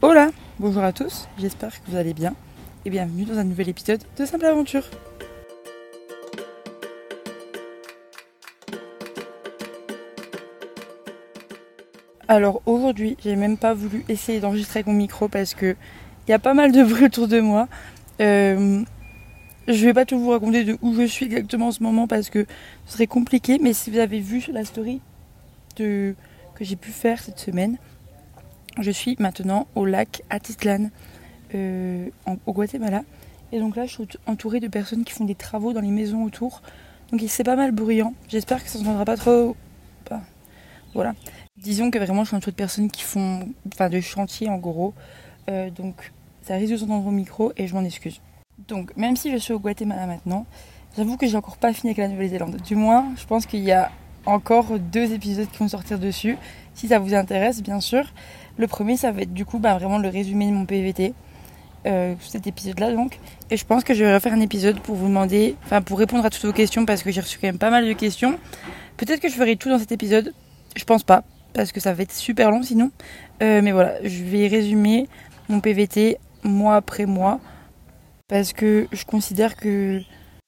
Hola, bonjour à tous, j'espère que vous allez bien et bienvenue dans un nouvel épisode de Simple Aventure. Alors aujourd'hui, j'ai même pas voulu essayer d'enregistrer avec mon micro parce que il y a pas mal de bruit autour de moi. Euh, je vais pas tout vous raconter de où je suis exactement en ce moment parce que ce serait compliqué, mais si vous avez vu la story que j'ai pu faire cette semaine, je suis maintenant au lac Atitlan euh, au Guatemala. Et donc là, je suis entourée de personnes qui font des travaux dans les maisons autour. Donc c'est pas mal bruyant. J'espère que ça ne s'entendra pas trop. voilà. Disons que vraiment, je suis entourée de personnes qui font enfin, de chantier en gros. Euh, donc ça risque de s'entendre au micro et je m'en excuse. Donc même si je suis au Guatemala maintenant, j'avoue que j'ai encore pas fini avec la Nouvelle-Zélande. Du moins, je pense qu'il y a encore deux épisodes qui vont sortir dessus. Si ça vous intéresse, bien sûr. Le premier, ça va être du coup bah, vraiment le résumé de mon PVT. Euh, cet épisode-là donc. Et je pense que je vais refaire un épisode pour vous demander, enfin pour répondre à toutes vos questions parce que j'ai reçu quand même pas mal de questions. Peut-être que je ferai tout dans cet épisode. Je pense pas parce que ça va être super long sinon. Euh, mais voilà, je vais résumer mon PVT mois après mois parce que je considère que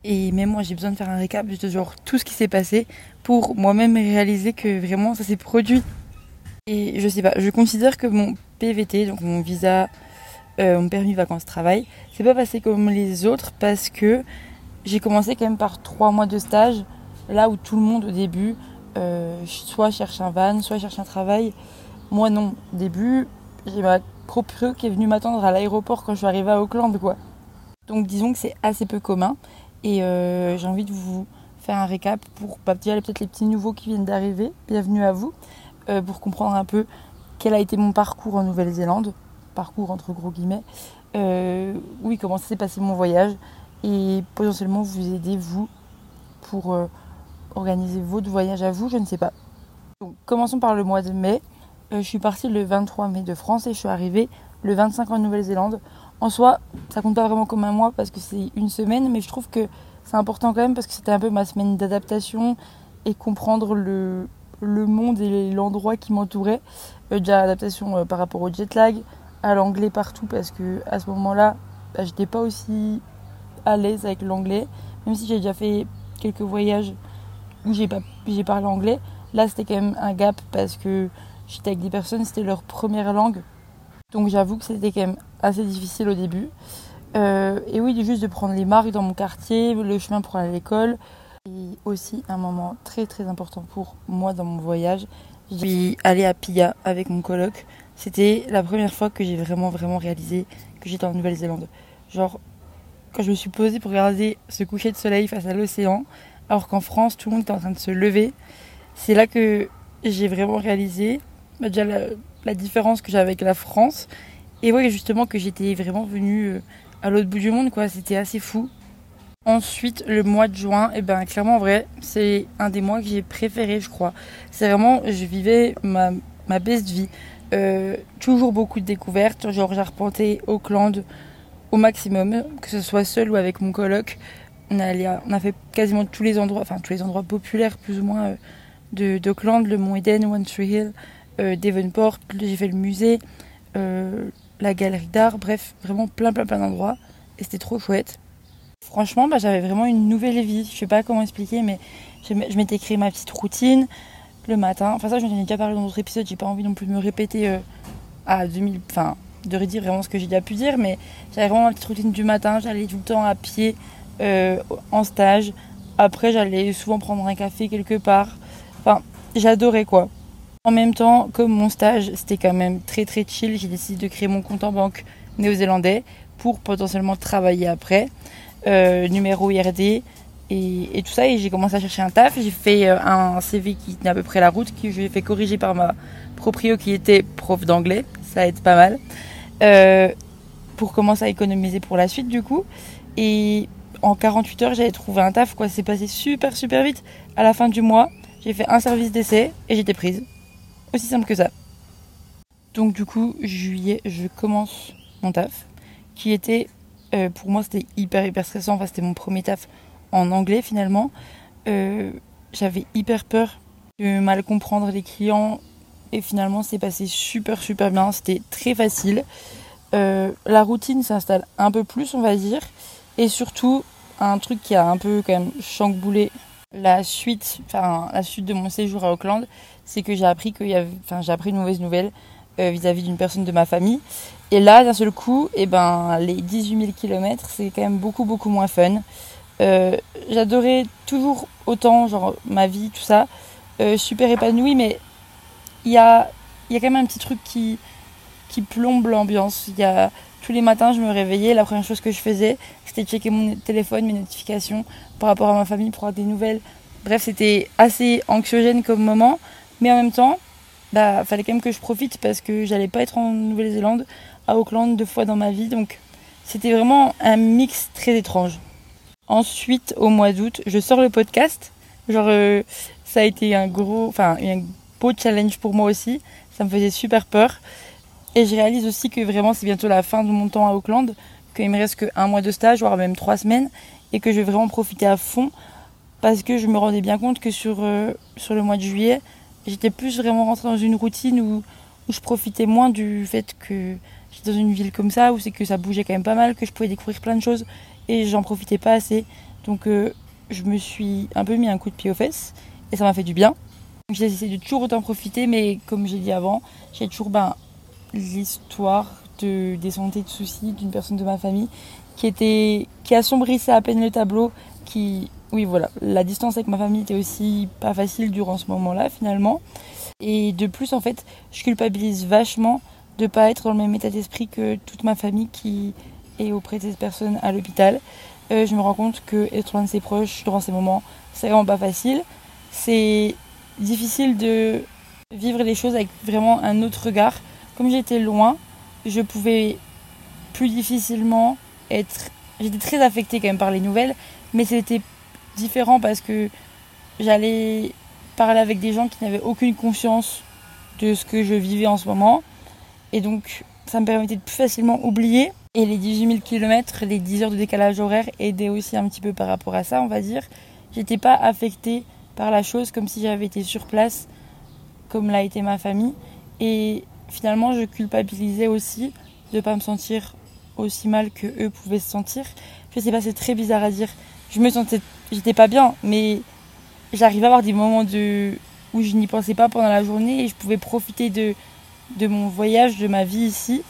et même moi j'ai besoin de faire un récap de genre tout ce qui s'est passé pour moi-même réaliser que vraiment ça s'est produit et je sais pas, je considère que mon PVT, donc mon visa, euh, mon permis vacances-travail, c'est pas passé comme les autres parce que j'ai commencé quand même par trois mois de stage, là où tout le monde au début, euh, soit cherche un van, soit cherche un travail. Moi non, au début, j'ai ma propre qui est venue m'attendre à l'aéroport quand je suis arrivée à Auckland, quoi. Donc disons que c'est assez peu commun et euh, j'ai envie de vous faire un récap pour bah, dire peut-être les petits nouveaux qui viennent d'arriver. Bienvenue à vous. Euh, pour comprendre un peu quel a été mon parcours en Nouvelle-Zélande, parcours entre gros guillemets, euh, oui, comment s'est passé mon voyage et potentiellement vous aider, vous, pour euh, organiser votre voyage à vous, je ne sais pas. Donc, commençons par le mois de mai. je suis partie le 23 mai de France et je suis arrivée le 25 en Nouvelle-Zélande. En soi, ça compte pas vraiment comme un mois parce que c'est une semaine, mais je trouve que c'est important quand même parce que c'était un peu ma semaine d'adaptation et comprendre le, le monde et l'endroit qui m'entourait. Euh, déjà adaptation euh, par rapport au jet lag, à l'anglais partout parce que à ce moment-là, bah, j'étais pas aussi à l'aise avec l'anglais, même si j'ai déjà fait quelques voyages où j'ai pas j'ai parlé anglais. Là, c'était quand même un gap parce que j'étais avec des personnes, c'était leur première langue. Donc j'avoue que c'était quand même assez difficile au début. Euh, et oui, juste de prendre les marques dans mon quartier, le chemin pour aller à l'école, et aussi un moment très très important pour moi dans mon voyage. Je suis allée à Pia avec mon coloc. C'était la première fois que j'ai vraiment vraiment réalisé que j'étais en Nouvelle-Zélande. Genre quand je me suis posée pour regarder ce coucher de soleil face à l'océan, alors qu'en France tout le monde était en train de se lever, c'est là que j'ai vraiment réalisé bah, déjà la, différence que j'avais avec la France. Et oui justement que j'étais vraiment venue euh, à l'autre bout du monde quoi. C'était assez fou. Ensuite, le mois de juin, et eh ben clairement en vrai, c'est un des mois que j'ai préféré, je crois. C'est vraiment, je vivais ma, ma best vie. Euh, toujours beaucoup de découvertes, genre j'ai arpenté Auckland au maximum, que ce soit seul ou avec mon coloc. On a, fait quasiment tous les endroits, enfin tous les endroits populaires plus ou moins euh, d'Auckland, le Mont Eden, One Tree Hill, euh, Devonport, j'ai fait le musée, la galerie d'art, bref, vraiment plein plein plein d'endroits. Et c'était trop chouette. Franchement, bah, j'avais vraiment une nouvelle vie. Je sais pas comment expliquer, mais je m'étais créé ma petite routine le matin. Enfin, ça, je ai déjà parlé dans d'autres épisodes. J'ai pas envie non plus de me répéter euh, à 2000. Enfin, de redire vraiment ce que j'ai déjà pu dire, mais j'avais vraiment ma petite routine du matin. J'allais tout le temps à pied euh, en stage. Après, j'allais souvent prendre un café quelque part. Enfin, j'adorais quoi. En même temps, comme mon stage, c'était quand même très très chill, j'ai décidé de créer mon compte en banque néo-zélandais pour potentiellement travailler après. Euh, numéro IRD et, tout ça. Et j'ai commencé à chercher un taf. J'ai fait euh, un CV qui tenait à peu près la route, que j'ai fait corriger par ma proprio qui était prof d'anglais. Ça aide pas mal. Euh, pour commencer à économiser pour la suite du coup. Et en 48 heures, j'avais trouvé un taf. Quoi, c'est passé super super vite. À la fin du mois, j'ai fait un service d'essai et j'étais prise. Aussi simple que ça. Donc du coup, juillet, je commence mon taf, qui était euh, pour moi, c'était hyper, hyper stressant. Enfin, c'était mon premier taf en anglais finalement. Euh, j'avais hyper peur de mal comprendre les clients. et finalement c'est passé super super bien, c'était très facile. Euh, la routine s'installe un peu plus on va dire et surtout un truc qui a un peu quand même chamboulé la suite, enfin la suite de mon séjour à Auckland, c'est que j'ai appris qu'il j'ai appris une mauvaise nouvelle vis-à-vis d'une personne de ma famille. Et là, d'un seul coup, eh ben, les 18 000 km, c'est quand même beaucoup, beaucoup moins fun. Euh, j'adorais toujours autant, genre, ma vie, tout ça. Euh, super épanouie, mais il y a, y a quand même un petit truc qui, qui plombe l'ambiance. Il y a, tous les matins, je me réveillais, la première chose que je faisais, c'était checker mon téléphone, mes notifications par rapport à ma famille pour avoir des nouvelles. Bref, c'était assez anxiogène comme moment, mais en même temps, bah, fallait quand même que je profite parce que j'allais pas être en Nouvelle-Zélande, Auckland, deux fois dans ma vie. Donc, c'était vraiment un mix très étrange. Ensuite, au mois d'août, je sors le podcast. Genre, euh, ça a été un gros, enfin, un beau challenge pour moi aussi. Ça me faisait super peur. Et je réalise aussi que vraiment, c'est bientôt la fin de mon temps à Auckland, qu'il me reste qu'un mois de stage, voire même trois semaines, et que je vais vraiment profiter à fond parce que je me rendais bien compte que sur, euh, sur le mois de juillet, j'étais plus vraiment rentrée dans une routine où, où je profitais moins du fait que j'étais dans une ville comme ça, où c'est que ça bougeait quand même pas mal, que je pouvais découvrir plein de choses et j'en profitais pas assez. Donc euh, je me suis un peu mis un coup de pied aux fesses et ça m'a fait du bien. J'ai essayé de toujours autant profiter, mais comme j'ai dit avant, j'ai toujours ben, l'histoire de, des santé de soucis d'une personne de ma famille qui était qui assombrissait à peine le tableau, qui oui, voilà, la distance avec ma famille était aussi pas facile durant ce moment-là finalement. Et de plus, en fait, je culpabilise vachement de pas être dans le même état d'esprit que toute ma famille qui est auprès de cette personne à l'hôpital. Euh, je me rends compte que être loin de ses proches durant ces moments, c'est vraiment pas facile. C'est difficile de vivre les choses avec vraiment un autre regard. Comme j'étais loin, je pouvais plus difficilement être. J'étais très affectée quand même par les nouvelles, mais c'était différent parce que j'allais parler avec des gens qui n'avaient aucune conscience de ce que je vivais en ce moment. Et donc, ça me permettait de plus facilement oublier. Et les 18 000 km, les 10 heures de décalage horaire aidaient aussi un petit peu par rapport à ça, on va dire. J'étais pas affectée par la chose comme si j'avais été sur place, comme l'a été ma famille. Et finalement, je culpabilisais aussi de ne pas me sentir aussi mal que eux pouvaient se sentir. Je sais pas, c'est très bizarre à dire je me sentais, j'étais pas bien, mais j'arrivais à avoir des moments de, où je n'y pensais pas pendant la journée et je pouvais profiter de, de mon voyage, de ma vie ici.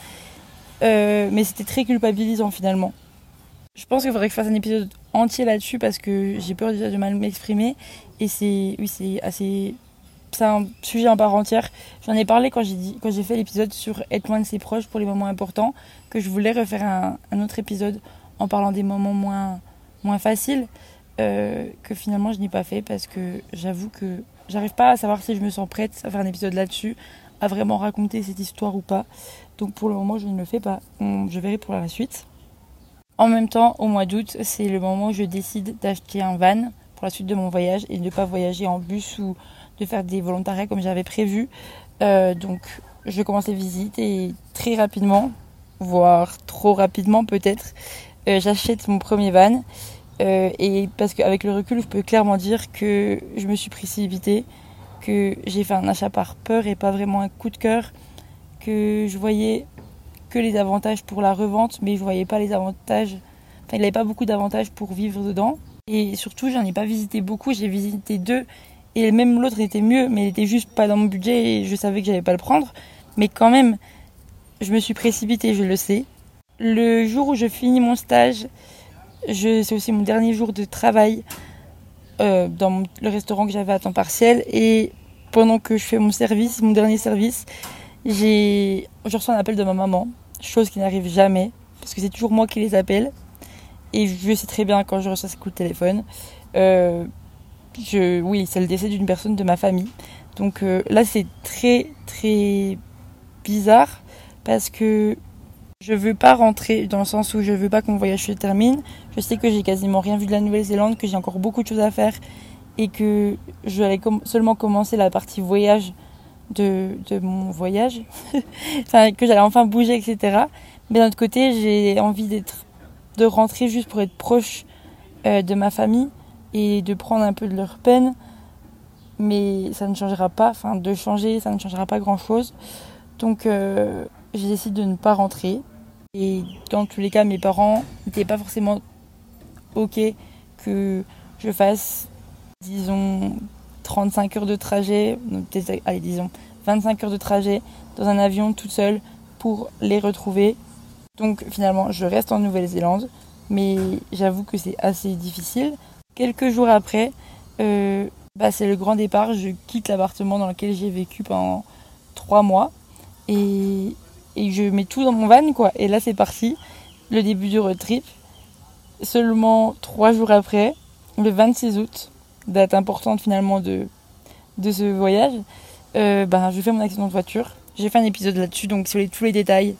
Euh, mais c'était très culpabilisant finalement. Je pense qu'il faudrait que je fasse un épisode entier là-dessus parce que j'ai peur déjà de mal m'exprimer et c'est oui c'est assez c'est un sujet en part entière. J'en ai parlé quand j'ai dit quand j'ai fait l'épisode sur être loin de ses proches pour les moments importants que je voulais refaire un, autre épisode en parlant des moments moins moins facile euh, que finalement je n'ai pas fait parce que j'avoue que j'arrive pas à savoir si je me sens prête à faire un épisode là-dessus, à vraiment raconter cette histoire ou pas. Donc pour le moment je ne le fais pas. Je verrai pour la suite. En même temps, au mois d'août, c'est le moment où je décide d'acheter un van pour la suite de mon voyage et de ne pas voyager en bus ou de faire des volontariats comme j'avais prévu. Euh, donc je commence les visites et très rapidement, voire trop rapidement peut-être, euh, j'achète mon premier van. Euh, et parce qu'avec le recul, je peux clairement dire que je me suis précipitée, que j'ai fait un achat par peur et pas vraiment un coup de cœur, que je voyais que les avantages pour la revente, mais je voyais pas les avantages. Enfin, il n'avait pas beaucoup d'avantages pour vivre dedans. Et surtout, j'en ai pas visité beaucoup. J'ai visité deux. Et même l'autre était mieux, mais il était juste pas dans mon budget et je savais que j'allais pas le prendre. Mais quand même, je me suis précipitée, je le sais. Le jour où je finis mon stage, c'est aussi mon dernier jour de travail euh, dans le restaurant que j'avais à temps partiel. Et pendant que je fais mon service, mon dernier service, je reçois un appel de ma maman, chose qui n'arrive jamais, parce que c'est toujours moi qui les appelle. Et je sais très bien quand je reçois ce coup de téléphone. Euh, je, oui, c'est le décès d'une personne de ma famille. Donc euh, là, c'est très, très bizarre parce que je veux pas rentrer dans le sens où je veux pas que mon voyage se termine. Je sais que j'ai quasiment rien vu de la Nouvelle-Zélande, que j'ai encore beaucoup de choses à faire et que je vais seulement commencer la partie voyage de, mon voyage. que j'allais enfin bouger, etc. Mais d'un autre côté, j'ai envie de rentrer juste pour être proche euh, de ma famille et de prendre un peu de leur peine. mais ça ne changera pas, enfin de changer, ça ne changera pas grand-chose. Donc euh, j'ai décidé de ne pas rentrer. Et dans tous les cas, mes parents n'étaient pas forcément OK que je fasse, disons, 35 heures de trajet, allez, disons, 25 heures de trajet dans un avion toute seule pour les retrouver. Donc finalement, je reste en Nouvelle-Zélande, mais j'avoue que c'est assez difficile. Quelques jours après, euh, bah, c'est le grand départ. Je quitte l'appartement dans lequel j'ai vécu pendant trois mois et, et, je mets tout dans mon van, quoi. Et là, c'est parti, le début du road trip. Seulement trois jours après, le 26 août, date importante finalement de, de ce voyage, euh, bah, je fais mon accident de voiture. J'ai fait un épisode là-dessus, donc sur les, tous les détails,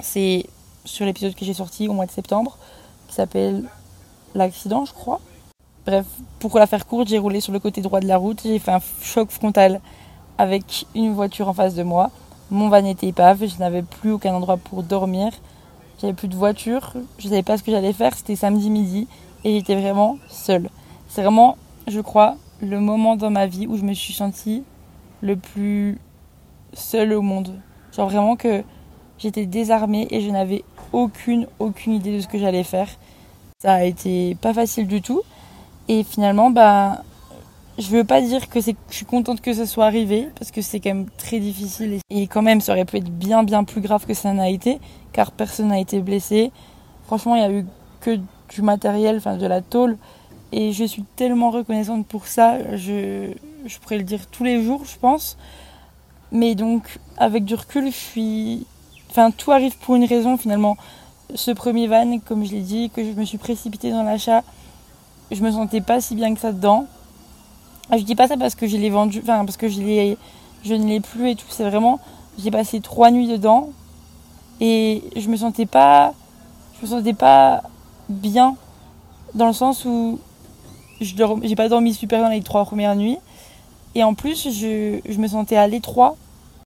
c'est sur l'épisode que j'ai sorti au mois de septembre, qui s'appelle L'accident, je crois. Bref, pour la faire courte, j'ai roulé sur le côté droit de la route, j'ai fait un choc frontal avec une voiture en face de moi. Mon van était épave, je n'avais plus aucun endroit pour dormir. J'avais plus de voiture, je ne savais pas ce que j'allais faire, c'était samedi midi et j'étais vraiment seule. C'est vraiment, je crois, le moment dans ma vie où je me suis sentie le plus seule au monde. Genre vraiment que j'étais désarmée et je n'avais aucune, aucune idée de ce que j'allais faire. Ça a été pas facile du tout. Et finalement, bah, je veux pas dire que je suis contente que ça soit arrivé parce que c'est quand même très difficile et quand même ça aurait pu être bien bien plus grave que ça n'a été car personne n'a été blessé. Franchement, il y a eu que du matériel, enfin de la tôle et je suis tellement reconnaissante pour ça. Je, pourrais le dire tous les jours, je pense. Mais donc, avec du recul. Enfin, tout arrive pour une raison finalement. Ce premier van, comme je l'ai dit, que je me suis précipitée dans l'achat, je me sentais pas si bien que ça dedans. Je dis pas ça parce que je l'ai vendu, enfin parce que je, je ne l'ai plus et tout. C'est vraiment, j'ai passé trois nuits dedans et je me sentais pas, je me sentais pas bien dans le sens où je j'ai pas dormi super bien les trois premières nuits et en plus je, je me sentais à l'étroit.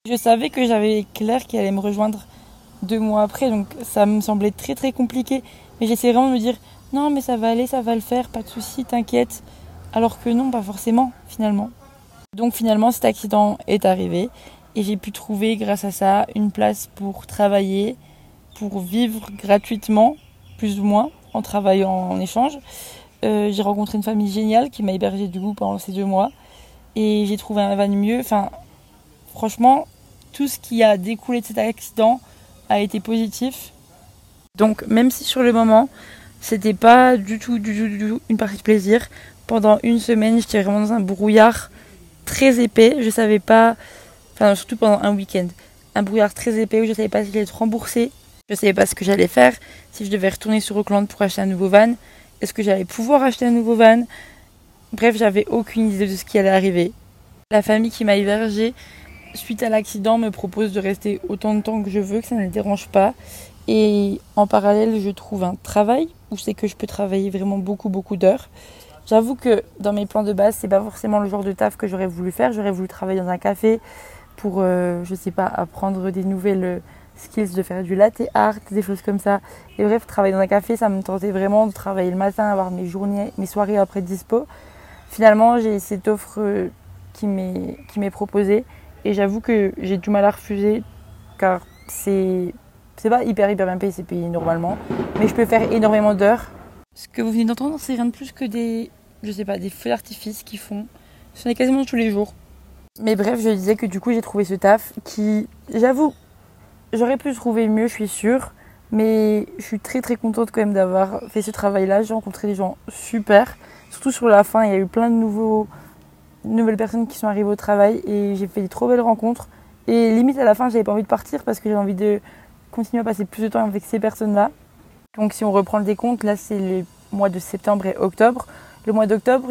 Je savais que j'avais Claire qui allait me rejoindre deux mois après donc ça me semblait très très compliqué mais j'essayais vraiment de me dire non mais ça va aller, ça va le faire, pas de souci, t'inquiète. Alors que non, pas forcément, finalement. Donc finalement, cet accident est arrivé et j'ai pu trouver, grâce à ça, une place pour travailler, pour vivre gratuitement, plus ou moins, en travaillant en échange. Euh, j'ai rencontré une famille géniale qui m'a hébergé du coup pendant ces deux mois et j'ai trouvé un van mieux. Enfin, franchement, tout ce qui a découlé de cet accident a été positif. Donc, même si sur le moment, c'était pas du tout, du tout, du tout une partie de plaisir, pendant une semaine, j'étais vraiment dans un brouillard très épais. Je savais pas, enfin surtout pendant un week-end, un brouillard très épais où je savais pas si j'allais être remboursé, je savais pas ce que j'allais faire, si je devais retourner sur Auckland pour acheter un nouveau van, est-ce que j'allais pouvoir acheter un nouveau van? Bref, j'avais aucune idée de ce qui allait arriver. La famille qui m'a hébergée suite à l'accident me propose de rester autant de temps que je veux, que ça ne les dérange pas. Et en parallèle, je trouve un travail où c'est que je peux travailler vraiment beaucoup, beaucoup d'heures. J'avoue que dans mes plans de base, c'est pas forcément le genre de taf que j'aurais voulu faire. J'aurais voulu travailler dans un café pour, euh, je sais pas, apprendre des nouvelles euh, skills de faire du latte art, des choses comme ça. Et bref, travailler dans un café, ça me tentait vraiment de travailler le matin, avoir mes journées, mes soirées après dispo. Finalement, j'ai cette offre euh, qui m'est proposée et j'avoue que j'ai du mal à refuser car c'est c'est pas hyper hyper bien payé, c'est payé normalement, mais je peux faire énormément d'heures. Ce que vous venez d'entendre, c'est rien de plus que des je sais pas, des feux d'artifice qui font. Ce n'est quasiment tous les jours. Mais bref, je disais que du coup, j'ai trouvé ce taf qui, j'avoue, j'aurais pu trouver mieux, je suis sûre. Mais je suis très très contente quand même d'avoir fait ce travail-là. J'ai rencontré des gens super. Surtout sur la fin, il y a eu plein de nouveaux, nouvelles personnes qui sont arrivées au travail et j'ai fait des trop belles rencontres. Et limite à la fin, j'avais pas envie de partir parce que j'ai envie de continuer à passer plus de temps avec ces personnes-là. Donc si on reprend le décompte, là c'est les mois de septembre et octobre. Le mois d'octobre,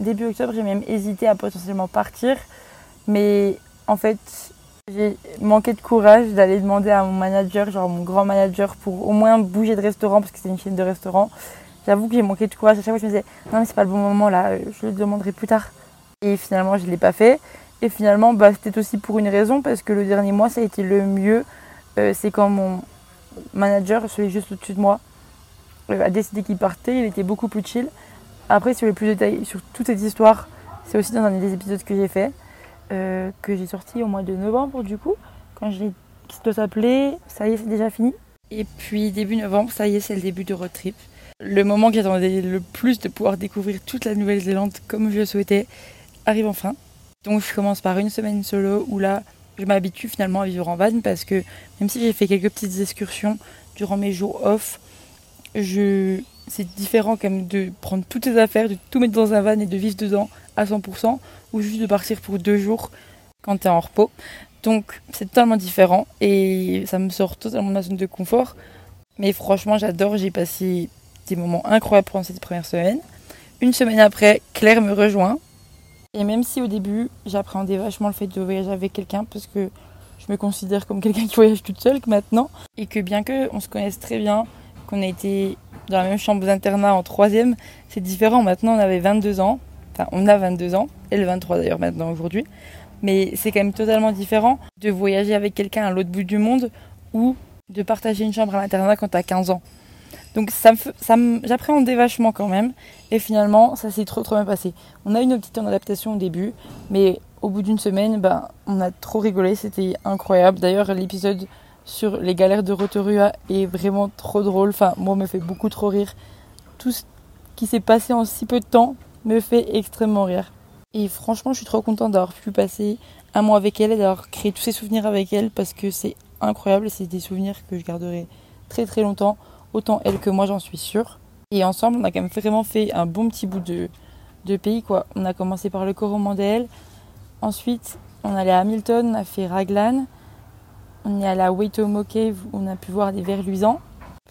début octobre, j'ai même hésité à potentiellement partir, mais en fait, j'ai manqué de courage d'aller demander à mon manager, genre mon grand manager, pour au moins bouger de restaurant parce que c'est une chaîne de restaurant. J'avoue que j'ai manqué de courage. À chaque fois, je me disais non, mais c'est pas le bon moment là, je le demanderai plus tard. Et finalement, je l'ai pas fait. Et finalement, bah, c'était aussi pour une raison parce que le dernier mois, ça a été le mieux. Euh, c'est quand mon manager, celui juste au-dessus de moi, euh, a décidé qu'il partait. Il était beaucoup plus chill. Après, sur les plus détails, sur toute cette histoire, C'est aussi dans un des épisodes que j'ai fait, euh, que j'ai sorti au mois de novembre du coup, quand j'ai qui doit Ça y est, c'est déjà fini. Et puis début novembre, ça y est, c'est le début de road trip. Le moment qui attendait le plus de pouvoir découvrir toute la Nouvelle-Zélande comme je le souhaitais arrive enfin. Donc je commence par une semaine solo où là, je m'habitue finalement à vivre en van parce que même si j'ai fait quelques petites excursions durant mes jours off, je... c'est différent quand même de prendre toutes tes affaires, de tout mettre dans un van et de vivre dedans à 100% ou juste de partir pour deux jours quand tu es en repos. Donc c'est totalement différent et ça me sort totalement de ma zone de confort. Mais franchement, j'adore, j'ai passé des moments incroyables pendant cette première semaine. Une semaine après, Claire me rejoint. Et même si au début, j'appréhendais vachement le fait de voyager avec quelqu'un parce que je me considère comme quelqu'un qui voyage toute seule que maintenant. Et que bien qu'on se connaisse très bien, qu'on a été dans la même chambre d'internat en troisième, c'est différent. Maintenant, on avait 22 ans. Enfin, on a 22 ans. Et le 23 d'ailleurs maintenant aujourd'hui. Mais c'est quand même totalement différent de voyager avec quelqu'un à l'autre bout du monde ou de partager une chambre à l'internat quand t'as 15 ans. Donc ça me, ça j'appréhendais vachement quand même. Et finalement, ça s'est trop trop bien passé. On a eu une petite adaptation au début, mais au bout d'une semaine, ben, on a trop rigolé. C'était incroyable. D'ailleurs, l'épisode sur les galères de Rotorua est vraiment trop drôle. Enfin, moi, me fait beaucoup trop rire. Tout ce qui s'est passé en si peu de temps me fait extrêmement rire. Et franchement, je suis trop contente d'avoir pu passer un mois avec elle et d'avoir créé tous ces souvenirs avec elle parce que c'est incroyable. C'est des souvenirs que je garderai très très longtemps. Autant elle que moi, j'en suis sûre. Et ensemble, on a quand même vraiment fait un bon petit bout de, de pays. quoi. On a commencé par le Coromandel. Ensuite, on allait à Hamilton, on a fait Raglan. On est à Waitomo Cave où on a pu voir des vers luisants.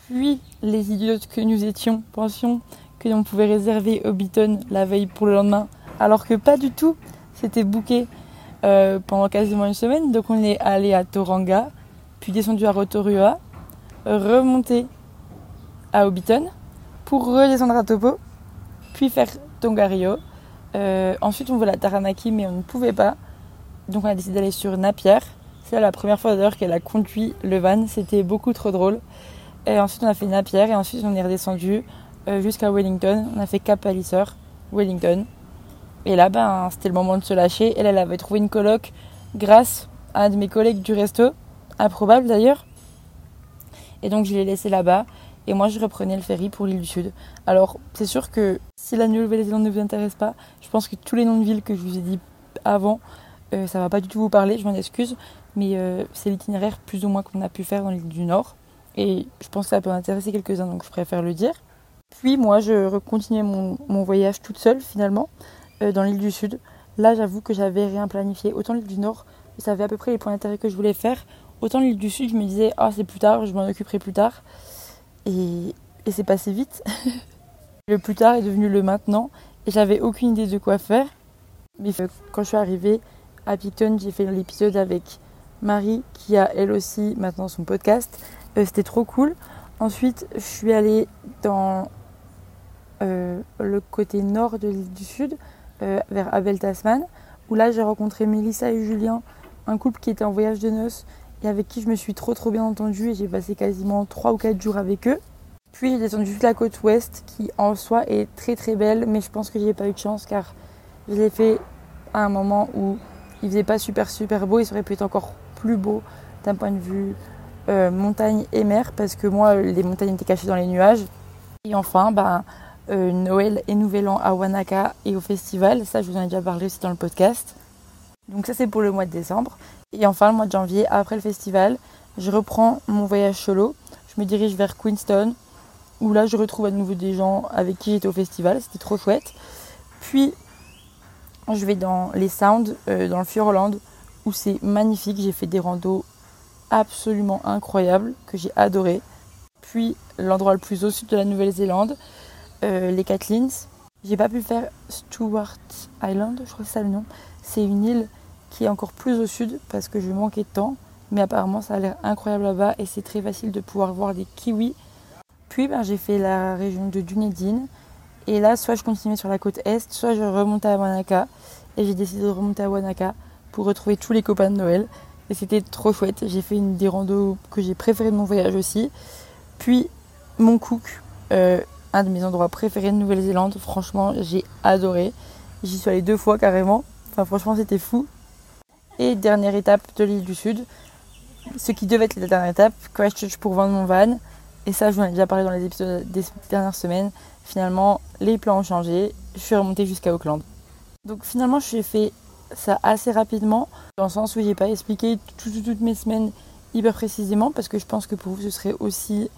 Puis, les idiotes que nous étions pensions que l'on pouvait réserver Hobbiton la veille pour le lendemain alors que pas du tout. C'était booké euh, pendant quasiment une semaine. Donc on est allé à Toranga, puis descendu à Rotorua, remonté à Hobbiton pour redescendre à Topo, puis faire Tongario. Euh, ensuite on voulait à Taranaki mais on ne pouvait pas. Donc on a décidé d'aller sur Napier. C'est la première fois d'ailleurs qu'elle a conduit le van. C'était beaucoup trop drôle. Et ensuite on a fait Napier et ensuite on est redescendu euh, jusqu'à Wellington. On a fait Cap Palliser, Wellington. Et là, ben, c'était le moment de se lâcher. Elle, elle avait trouvé une coloc grâce à un de mes collègues du resto, improbable d'ailleurs. Et donc, je l'ai laissé là-bas. Et moi, je reprenais le ferry pour l'île du Sud. Alors, c'est sûr que si la Nouvelle-Zélande ne vous intéresse pas, je pense que tous les noms de villes que je vous ai dit avant, euh, ça va pas du tout vous parler, je m'en excuse. Mais euh, c'est l'itinéraire plus ou moins qu'on a pu faire dans l'île du Nord. Et je pense que ça peut intéresser quelques-uns, donc je préfère le dire. Puis moi, je continuais mon, voyage toute seule finalement. Euh, dans l'île du Sud. Là, j'avoue que j'avais rien planifié. Autant l'île du Nord, je savais à peu près les points d'intérêt que je voulais faire. Autant l'île du Sud, je me disais, ah, c'est plus tard, je m'en occuperai plus tard. Et, et c'est passé vite. le plus tard est devenu le maintenant. Et j'avais aucune idée de quoi faire. Mais quand je suis arrivée à Picton, j'ai fait l'épisode avec Marie, qui a elle aussi maintenant son podcast. Euh, c'était trop cool. Ensuite, je suis allée dans euh, le côté nord de l'île du Sud, euh, vers Abel Tasman, où là j'ai rencontré Mélissa et Julien, un couple qui était en voyage de noces et avec qui je me suis trop trop bien entendue et j'ai passé quasiment 3 ou 4 jours avec eux. Puis j'ai descendu toute la côte ouest qui en soi est très très belle, mais je pense que j'ai pas eu de chance car je l'ai fait à un moment où il faisait pas super super beau, il serait pu être encore plus beau d'un point de vue euh, montagne et mer parce que moi les montagnes étaient cachées dans les nuages. Et enfin, bah, euh, Noël et Nouvel An à Wanaka et au festival. Ça, je vous en ai déjà parlé aussi dans le podcast. Donc ça, c'est pour le mois de décembre. Et enfin, le mois de janvier, après le festival, je reprends mon voyage solo. Je me dirige vers Queenstown, où là, je retrouve à nouveau des gens avec qui j'étais au festival. C'était trop chouette. Puis, je vais dans les Sounds, euh, dans le Fjordland, où c'est magnifique. J'ai fait des randos absolument incroyables, que j'ai adoré. Puis, l'endroit le plus au sud de la Nouvelle-Zélande, euh, les Catlins. J'ai pas pu faire Stewart Island, je crois que c'est le nom. C'est une île qui est encore plus au sud parce que je manquais de temps. Mais apparemment, ça a l'air incroyable là-bas et c'est très facile de pouvoir voir des kiwis. Puis, ben, j'ai fait la région de Dunedin. Et là, soit je continuais sur la côte est, soit je remontais à Wanaka. Et j'ai décidé de remonter à Wanaka pour retrouver tous les copains de Noël. Et c'était trop chouette. J'ai fait une des randos que j'ai préférées de mon voyage aussi. Puis, mon cook, euh, un de mes endroits préférés de Nouvelle-Zélande. Franchement, j'ai adoré. J'y suis allée deux fois carrément. Enfin, franchement, c'était fou. Et dernière étape de l'île du Sud, ce qui devait être la dernière étape, Christchurch pour vendre mon van. Et ça, je vous en ai déjà parlé dans les épisodes des dernières semaines. Finalement, les plans ont changé. Je suis remontée jusqu'à Auckland. Donc finalement, j'ai fait ça assez rapidement, dans le sens où j'ai pas expliqué toutes mes semaines hyper précisément, parce que je pense que pour vous, ce serait aussi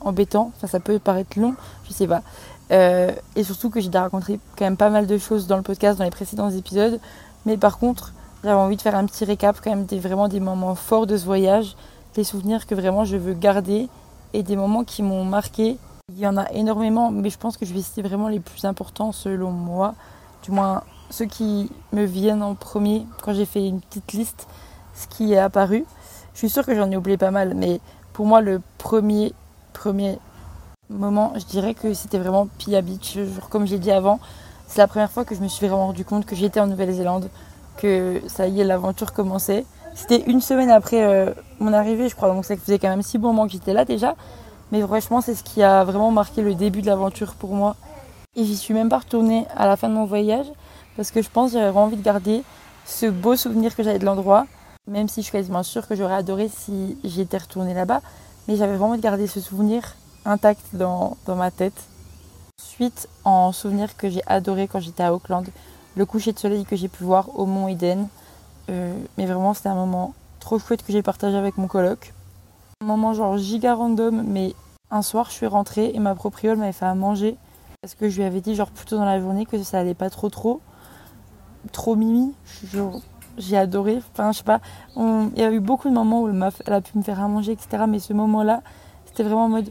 embêtant. Enfin, ça peut paraître long, je sais pas. Euh, et surtout que j'ai déjà raconté quand même pas mal de choses dans le podcast, dans les précédents épisodes. Mais par contre, j'avais envie de faire un petit récap quand même des vraiment des moments forts de ce voyage, des souvenirs que vraiment je veux garder et des moments qui m'ont marqué. Il y en a énormément, mais je pense que je vais citer vraiment les plus importants selon moi, du moins ceux qui me viennent en premier quand j'ai fait une petite liste, ce qui est apparu. Je suis sûre que j'en ai oublié pas mal, mais pour moi le premier premier moment, je dirais que c'était vraiment Pia Beach. comme j'ai dit avant, c'est la première fois que je me suis vraiment rendu compte que j'étais en Nouvelle-Zélande, que ça y est, l'aventure commençait. C'était une semaine après euh, mon arrivée, je crois, donc ça faisait quand même six bons moments que j'étais là déjà. Mais franchement, c'est ce qui a vraiment marqué le début de l'aventure pour moi. Et j'y suis même pas retournée à la fin de mon voyage, parce que je pense que j'avais vraiment envie de garder ce beau souvenir que j'avais de l'endroit, même si je suis quasiment sûre que j'aurais adoré si j'étais retournée là-bas. Mais j'avais vraiment envie de garder ce souvenir intact dans, dans ma tête. Suite en souvenir que j'ai adoré quand j'étais à Auckland, le coucher de soleil que j'ai pu voir au Mont Eden. Euh, mais vraiment, c'était un moment trop chouette que j'ai partagé avec mon coloc. Un moment genre giga random, mais un soir, je suis rentrée et ma propriole m'avait fait à manger parce que je lui avais dit genre plutôt dans la journée que ça allait pas trop trop. Trop mimi. J'ai adoré. Enfin, je sais pas. il y a eu beaucoup de moments où elle, a, elle a pu me faire à manger, etc. Mais ce moment-là, c'était vraiment en mode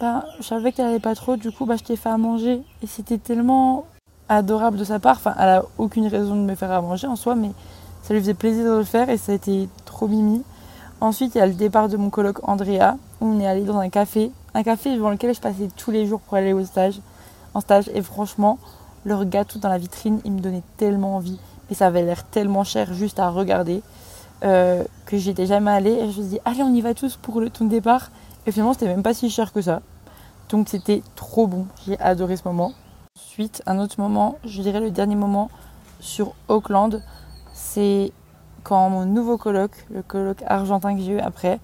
bah, je savais qu'elle allait pas trop, du coup, bah, je t'ai fait à manger. Et c'était tellement adorable de sa part. Enfin, elle a aucune raison de me faire à manger en soi, mais ça lui faisait plaisir de le faire et ça a été trop mimi. Ensuite, il y a le départ de mon coloc Andrea, où on est allé dans un café. Un café devant lequel je passais tous les jours pour aller au stage, en stage. Et franchement, leur gâteau dans la vitrine, il me donnait tellement envie. Et ça avait l'air tellement cher juste à regarder. Euh, que j'étais jamais allée. Et je me suis dit, allez, on y va tous pour le ton départ. Et finalement, c'était même pas si cher que ça. Donc c'était trop bon. J'ai adoré ce moment. Ensuite, un autre moment, je dirais le dernier moment sur Auckland, c'est quand mon nouveau coloc, le coloc argentin que j'ai eu après,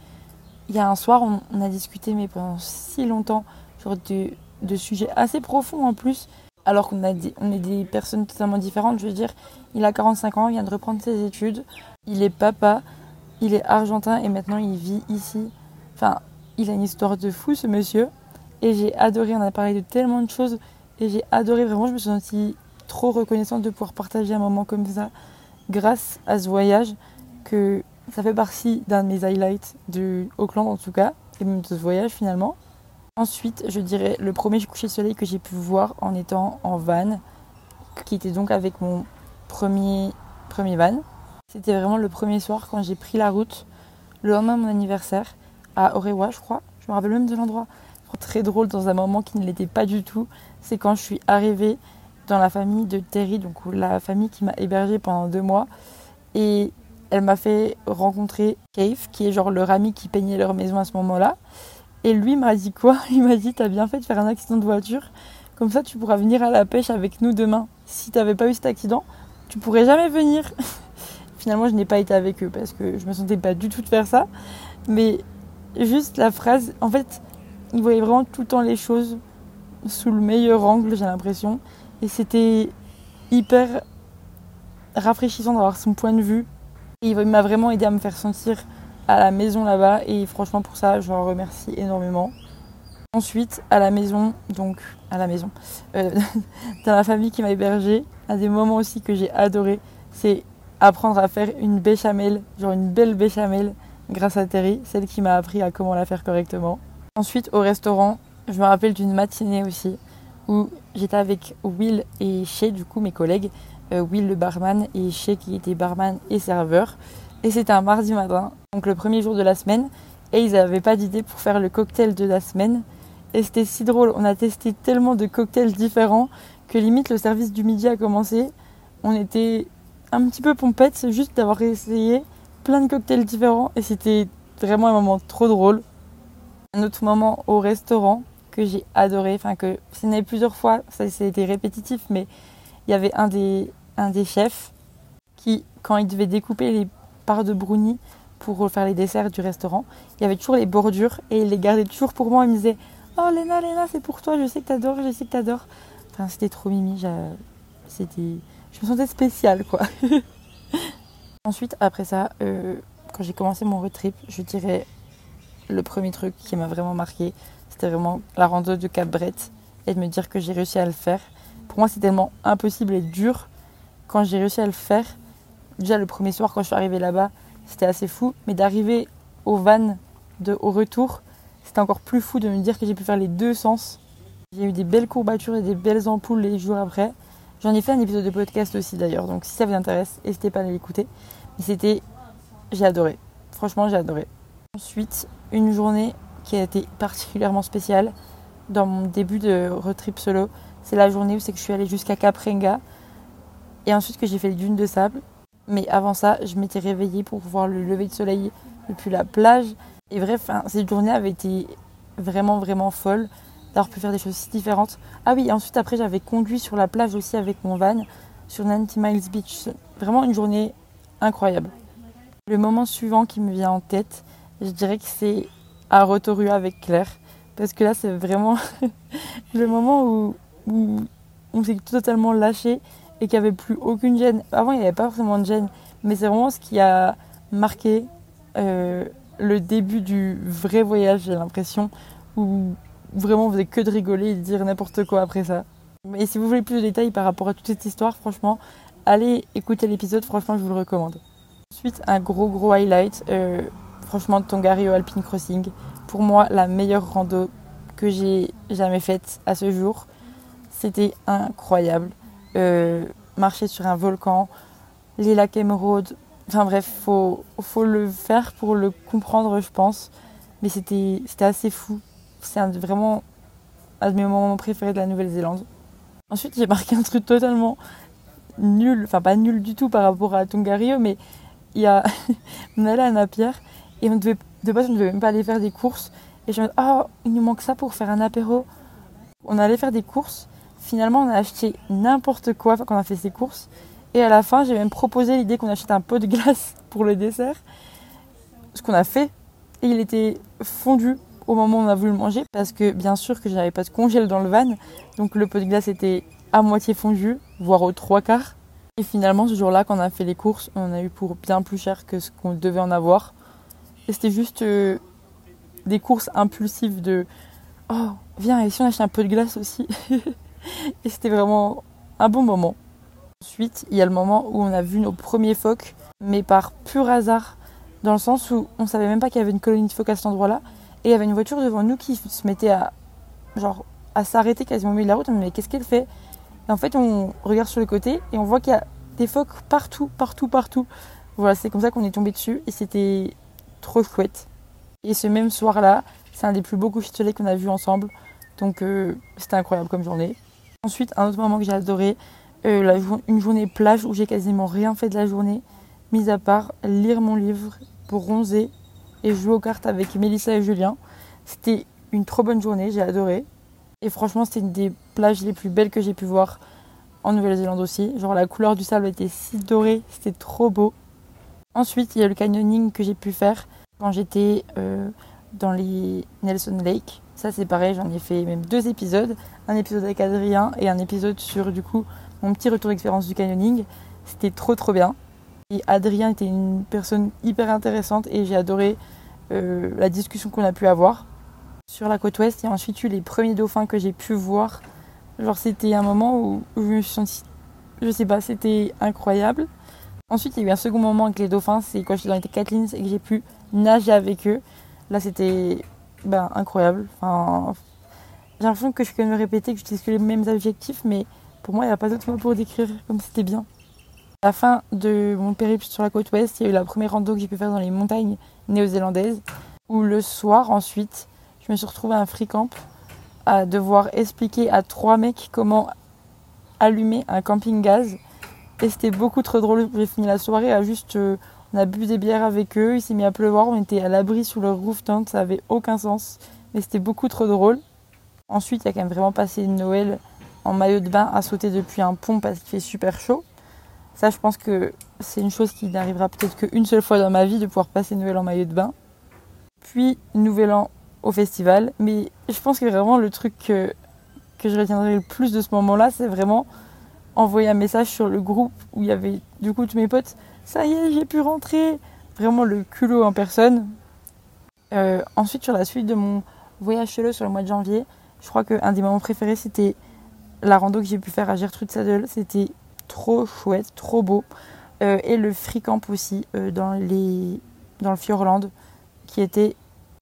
il y a un soir, on, a discuté, mais pendant si longtemps, sur de, de sujets assez profonds en plus, alors qu'on on est des personnes totalement différentes. Je veux dire, il a 45 ans, il vient de reprendre ses études, il est papa, il est argentin et maintenant il vit ici. Enfin, il a une histoire de fou ce monsieur. Et j'ai adoré, on a parlé de tellement de choses. Et j'ai adoré vraiment, je me suis sentie trop reconnaissante de pouvoir partager un moment comme ça grâce à ce voyage que ça fait partie d'un de mes highlights de Auckland en tout cas, et même de ce voyage finalement. Ensuite, je dirais le premier coucher de soleil que j'ai pu voir en étant en van, qui était donc avec mon premier, premier van. C'était vraiment le premier soir quand j'ai pris la route, le lendemain de mon anniversaire à Orewa, je crois. Je me rappelle même de l'endroit. Très drôle dans un moment qui ne l'était pas du tout. C'est quand je suis arrivée dans la famille de Terry, donc la famille qui m'a hébergée pendant deux mois. Et elle m'a fait rencontrer Cave, qui est genre leur ami qui peignait leur maison à ce moment-là. Et lui m'a dit quoi? Il m'a dit T'as bien fait de faire un accident de voiture. Comme ça, tu pourras venir à la pêche avec nous demain. Si t'avais pas eu cet accident, tu pourrais jamais venir. Finalement, je n'ai pas été avec eux parce que je me sentais pas du tout de faire ça. Mais juste la phrase, en fait, il voyait vraiment tout le temps les choses sous le meilleur angle, j'ai l'impression. Et c'était hyper rafraîchissant d'avoir son point de vue. Et il m'a vraiment aidé à me faire sentir à la maison là-bas. Et franchement, pour ça, je le remercie énormément. Ensuite, à la maison, donc à la maison, euh, dans la famille qui m'a hébergée, un des moments aussi que j'ai adoré, c'est apprendre à faire une béchamel, genre une belle béchamel grâce à Terry, celle qui m'a appris à comment la faire correctement. Ensuite, au restaurant, je me rappelle d'une matinée aussi où j'étais avec Will et Shay, du coup mes collègues, euh, Will le barman et Shay qui était barman et serveur. Et c'était un mardi matin, donc le premier jour de la semaine, et ils n'avaient pas d'idée pour faire le cocktail de la semaine. Et c'était si drôle, on a testé tellement de cocktails différents que limite le service du midi a commencé. On était un petit peu pompette juste d'avoir essayé plein de cocktails différents et c'était vraiment un moment trop drôle. Un autre moment au restaurant que j'ai adoré, enfin que ce n'est plusieurs fois, ça, été répétitif, mais il y avait un des, un des chefs qui, quand il devait découper les parts de brownie pour faire les desserts du restaurant, il y avait toujours les bordures et il les gardait toujours pour moi. Il me disait Oh Léna, Léna, c'est pour toi, je sais que t'adores, je sais que t'adores. Enfin, c'était trop mimi, c'était... je me sentais spéciale quoi. Ensuite, après ça, euh, quand j'ai commencé mon road trip, je dirais le premier truc qui m'a vraiment marqué, c'était vraiment la rando de Cap Brett et de me dire que j'ai réussi à le faire. Pour moi, c'est tellement impossible et dur. Quand j'ai réussi à le faire, déjà le premier soir, quand je suis arrivée là-bas, c'était assez fou. Mais d'arriver au van de, au retour, c'était encore plus fou de me dire que j'ai pu faire les deux sens. J'ai eu des belles courbatures et des belles ampoules les jours après. J'en ai fait un épisode de podcast aussi d'ailleurs, donc si ça vous intéresse, n'hésitez pas à l'écouter. Mais c'était. J'ai adoré. Franchement, j'ai adoré. Ensuite, une journée qui a été particulièrement spéciale dans mon début de road trip solo, c'est la journée où c'est que je suis allée jusqu'à Caprenga et ensuite que j'ai fait les dunes de sable. Mais avant ça, je m'étais réveillée pour voir le lever de soleil depuis la plage. Et bref, cette journée avait été vraiment, vraiment folle d'avoir pu faire des choses si différentes. Ah oui, et ensuite après, j'avais conduit sur la plage aussi avec mon van sur 90 Miles Beach. Vraiment une journée incroyable. Le moment suivant qui me vient en tête, je dirais que c'est à Rotorua avec Claire. Parce que là, c'est vraiment le moment où, où on s'est totalement lâché et qu'il n'y avait plus aucune gêne. Avant, il n'y avait pas forcément de gêne, mais c'est vraiment ce qui a marqué euh, le début du vrai voyage, j'ai l'impression, où vraiment on faisait que de rigoler et de dire n'importe quoi après ça. Mais si vous voulez plus de détails par rapport à toute cette histoire, franchement, allez écouter l'épisode, franchement, je vous le recommande. Ensuite, un gros gros highlight, euh, franchement, Tongariro Alpine Crossing. Pour moi, la meilleure rando que j'ai jamais faite à ce jour. C'était incroyable. Euh, marcher sur un volcan, les lacs émeraudes. Enfin bref, faut, faut le faire pour le comprendre, je pense. Mais c'était assez fou. C'est vraiment un de mes moments préférés de la Nouvelle-Zélande. Ensuite, j'ai marqué un truc totalement nul, enfin pas nul du tout par rapport à Tongariro, mais il y a, on allait à Napier et on devait, de base on ne devait même pas aller faire des courses. Et je me dis, oh, il nous manque ça pour faire un apéro. On allait faire des courses Finalement, on a acheté n'importe quoi quand on a fait ses courses. Et à la fin, j'ai même proposé l'idée qu'on achète un pot de glace pour le dessert. Ce qu'on a fait. Et il était fondu au moment où on a voulu le manger. Parce que bien sûr que je n'avais pas de congèle dans le van. Donc le pot de glace était à moitié fondu, voire aux trois quarts. Et finalement, ce jour-là, quand on a fait les courses, on a eu pour bien plus cher que ce qu'on devait en avoir. Et c'était juste euh, des courses impulsives de Oh, viens, et si on achète un pot de glace aussi et c'était vraiment un bon moment. Ensuite, il y a le moment où on a vu nos premiers phoques, mais par pur hasard, dans le sens où on savait même pas qu'il y avait une colonie de phoques à cet endroit-là, et il y avait une voiture devant nous qui se mettait à genre à s'arrêter quasiment au milieu de la route. Mais qu'est-ce qu'elle fait? Et en fait, on regarde sur le côté et on voit qu'il y a des phoques partout, partout, partout. Voilà, c'est comme ça qu'on est tombé dessus et c'était trop chouette. Et ce même soir-là, c'est un des plus beaux couchers de soleil qu'on a vu ensemble. Donc euh, c'était incroyable comme journée. Ensuite, un autre moment que j'ai adoré, euh, une journée plage où j'ai quasiment rien fait de la journée, mis à part lire mon livre, bronzer et jouer aux cartes avec Mélissa et Julien. C'était une trop bonne journée, j'ai adoré. Et franchement, c'était une des plages les plus belles que j'ai pu voir en Nouvelle-Zélande aussi. Genre la couleur du sable était si dorée, c'était trop beau. Ensuite, il y a le canyoning que j'ai pu faire quand j'étais euh, dans les Nelson Lake. Ça c'est pareil, j'en ai fait même deux épisodes. Un épisode avec Adrien et un épisode sur du coup mon petit retour d'expérience du canyoning. C'était trop trop bien. Et Adrien était une personne hyper intéressante et j'ai adoré euh, la discussion qu'on a pu avoir. Sur la côte ouest, a ensuite eu les premiers dauphins que j'ai pu voir. Genre c'était un moment où, je me suis sentie, je sais pas, c'était incroyable. Ensuite, il y a eu un second moment avec les dauphins, c'est quand j'étais dans les Catlins et que j'ai pu nager avec eux. Là, c'était ben, incroyable. Enfin, j'ai l'impression que je peux me répéter, que j'utilise que les mêmes adjectifs, mais pour moi, il n'y a pas d'autre mot pour décrire comme c'était bien. À la fin de mon périple sur la côte ouest, il y a eu la première rando que j'ai pu faire dans les montagnes néo-zélandaises, où le soir, ensuite, je me suis retrouvée à un free camp à devoir expliquer à trois mecs comment allumer un camping gaz. Et c'était beaucoup trop drôle. J'ai fini la soirée à juste euh, on a bu des bières avec eux, il s'est mis à pleuvoir, on était à l'abri sous leur roof tent, ça avait aucun sens, mais c'était beaucoup trop drôle. Ensuite, il a quand même vraiment passé Noël en maillot de bain à sauter depuis un pont parce qu'il fait super chaud. Ça, je pense que c'est une chose qui n'arrivera peut-être qu'une seule fois dans ma vie de pouvoir passer An en maillot de bain. Puis Nouvel An au festival. Mais je pense que vraiment le truc que, que je retiendrai le plus de ce moment-là, c'est vraiment envoyer un message sur le groupe où il y avait du coup tous mes potes. Ça y est, j'ai pu rentrer. Vraiment le culot en personne. Euh, ensuite, sur la suite de mon voyage solo sur le mois de janvier, je crois qu'un des moments préférés, c'était la rando que j'ai pu faire à Gertrude Saddle. C'était trop chouette, trop beau. Euh, et le free camp aussi euh, dans, le Fjordland qui était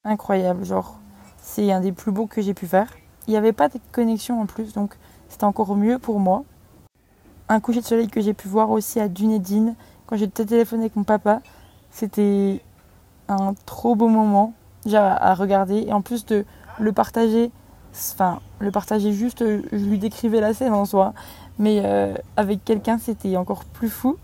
incroyable. Genre, c'est un des plus beaux que j'ai pu faire. Il n'y avait pas de connexion en plus, donc c'était encore mieux pour moi. Un coucher de soleil que j'ai pu voir aussi à Dunedin quand j'ai téléphoné avec mon papa. C'était un trop beau moment déjà à regarder. Et en plus de le partager enfin le partager juste je lui décrivais la scène en soi. Mais euh, avec quelqu'un c'était encore plus fou.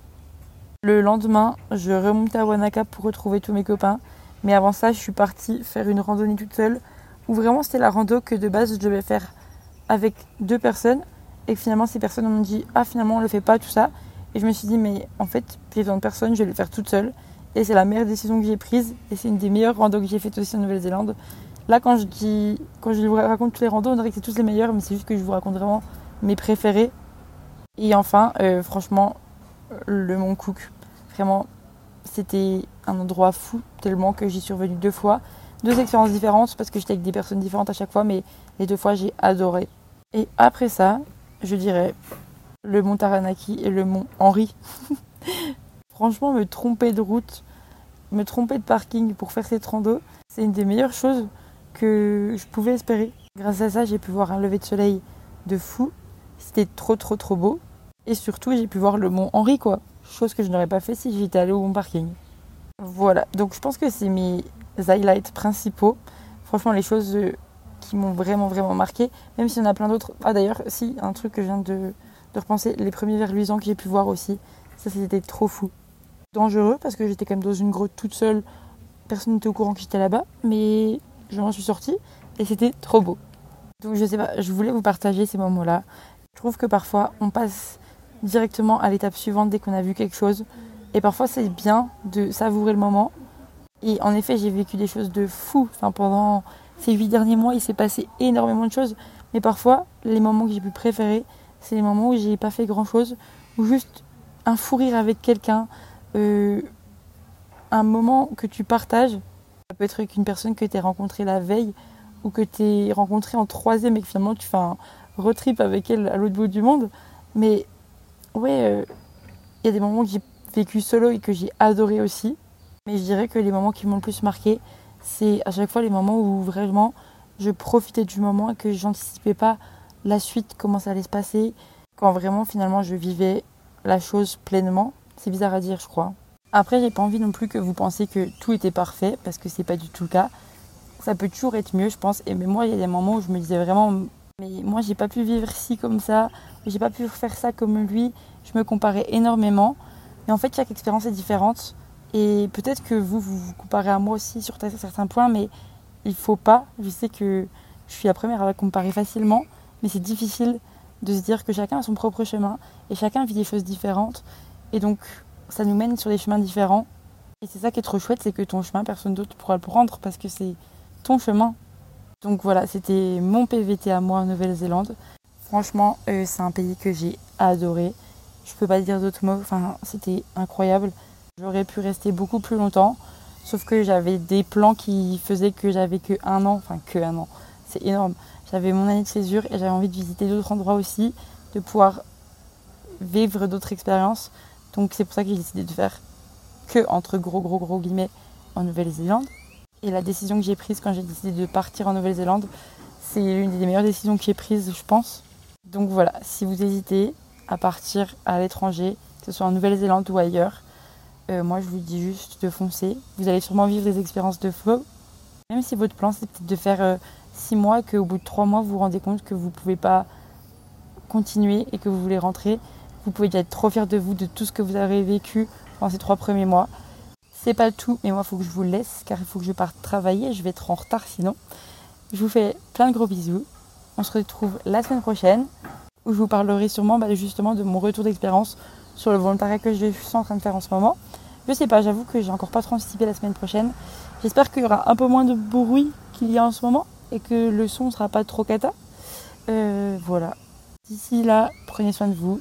Le lendemain je remontais à Wanaka pour retrouver tous mes copains. Mais avant ça je suis partie faire une randonnée toute seule où vraiment c'était la rando que de base je devais faire avec deux personnes. Et finalement ces personnes m'ont dit ah finalement on le fait pas tout ça et je me suis dit mais en fait besoin de personne je vais le faire toute seule et c'est la meilleure décision que j'ai prise. Et c'est une des meilleures randos que j'ai faites aussi en Nouvelle-Zélande. Là, quand je, dis, quand je vous raconte tous les randos, on dirait que c'est tous les meilleurs, mais c'est juste que je vous raconte vraiment mes préférés. Et enfin, euh, franchement, le Mont Cook. Vraiment, c'était un endroit fou, tellement que j'y suis revenue deux fois. Deux expériences différentes, parce que j'étais avec des personnes différentes à chaque fois, mais les deux fois, j'ai adoré. Et après ça, je dirais le Mont Taranaki et le Mont Henri. Franchement, me tromper de route, me tromper de parking pour faire cette rando, c'est une des meilleures choses que je pouvais espérer. Grâce à ça, j'ai pu voir un lever de soleil de fou. C'était trop, trop, trop beau. Et surtout, j'ai pu voir le mont Henri, quoi. Chose que je n'aurais pas fait si j'étais allée au bon parking. Voilà, donc je pense que c'est mes highlights principaux. Franchement, les choses qui m'ont vraiment, vraiment marqué. Même s'il y en a plein d'autres. Ah, d'ailleurs, si, un truc que je viens de, de repenser, les premiers vers luisants que j'ai pu voir aussi. Ça, c'était trop fou dangereux parce que j'étais quand même dans une grotte toute seule. Personne n'était au courant que j'étais là-bas, mais je m'en suis sortie et c'était trop beau. Donc je sais pas, je voulais vous partager ces moments-là. Je trouve que parfois on passe directement à l'étape suivante dès qu'on a vu quelque chose. Et parfois c'est bien de savourer le moment. Et en effet, j'ai vécu des choses de fou. Enfin, pendant ces huit derniers mois, il s'est passé énormément de choses. Mais parfois, les moments que j'ai pu préférer, c'est les moments où j'ai pas fait grand-chose, ou juste un fou rire avec quelqu'un, euh, un moment que tu partages. Ça peut être avec une personne que tu as rencontrée la veille ou que tu es rencontrée en troisième et que finalement tu fais un retrip avec elle à l'autre bout du monde. Mais ouais, euh, il y a des moments que j'ai vécu solo et que j'ai adoré aussi. Mais je dirais que les moments qui m'ont le plus marqué, c'est à chaque fois les moments où vraiment je profitais du moment et que j'anticipais pas la suite, comment ça allait se passer, quand vraiment finalement je vivais la chose pleinement. C'est bizarre à dire, je crois. Après, j'ai pas envie non plus que vous pensiez que tout était parfait, parce que c'est pas du tout le cas. Ça peut toujours être mieux, je pense. Et mais moi, il y a des moments où je me disais vraiment, mais moi, j'ai pas pu vivre ci comme ça, j'ai pas pu faire ça comme lui. Je me comparais énormément. Mais en fait, chaque expérience est différente. Et peut-être que vous, vous vous comparez à moi aussi sur certains points, mais il faut pas. Je sais que je suis la première à comparer facilement, mais c'est difficile de se dire que chacun a son propre chemin et chacun vit des choses différentes. Et donc, ça nous mène sur des chemins différents. Et c'est ça qui est trop chouette, c'est que ton chemin, personne d'autre pourra le prendre parce que c'est ton chemin. Donc voilà, c'était mon PVT à moi en Nouvelle-Zélande. Franchement, euh, c'est un pays que j'ai adoré. Je peux pas dire d'autres mots, enfin, c'était incroyable. J'aurais pu rester beaucoup plus longtemps, sauf que j'avais des plans qui faisaient que j'avais que un an, enfin que un an, c'est énorme. J'avais mon année de césure et j'avais envie de visiter d'autres endroits aussi, de pouvoir vivre d'autres expériences. Donc c'est pour ça que j'ai décidé de faire que entre gros gros gros guillemets en Nouvelle-Zélande. Et la décision que j'ai prise quand j'ai décidé de partir en Nouvelle-Zélande, c'est l'une des meilleures décisions que j'ai prises, je pense. Donc voilà, si vous hésitez à partir à l'étranger, que ce soit en Nouvelle-Zélande ou ailleurs, euh, moi je vous dis juste de foncer. Vous allez sûrement vivre des expériences de feu. Même si votre plan c'est peut-être de faire 6 euh, mois, qu'au bout de 3 mois vous vous rendez compte que vous ne pouvez pas continuer et que vous voulez rentrer, vous pouvez être trop fier de vous, de tout ce que vous avez vécu pendant ces trois premiers mois. C'est pas tout, mais moi, il faut que je vous laisse car il faut que je parte travailler. Je vais être en retard sinon. Je vous fais plein de gros bisous. On se retrouve la semaine prochaine. où je vous parlerai sûrement bah, justement de mon retour d'expérience sur le volontariat que je suis en train de faire en ce moment. Je sais pas, j'avoue que j'ai encore pas trop anticipé la semaine prochaine. J'espère qu'il y aura un peu moins de bruit qu'il y a en ce moment et que le son sera pas trop cata. Euh, voilà. D'ici là, prenez soin de vous,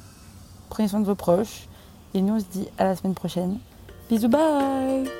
prenez soin de vos proches et nous on se dit à la semaine prochaine. Bisous, bye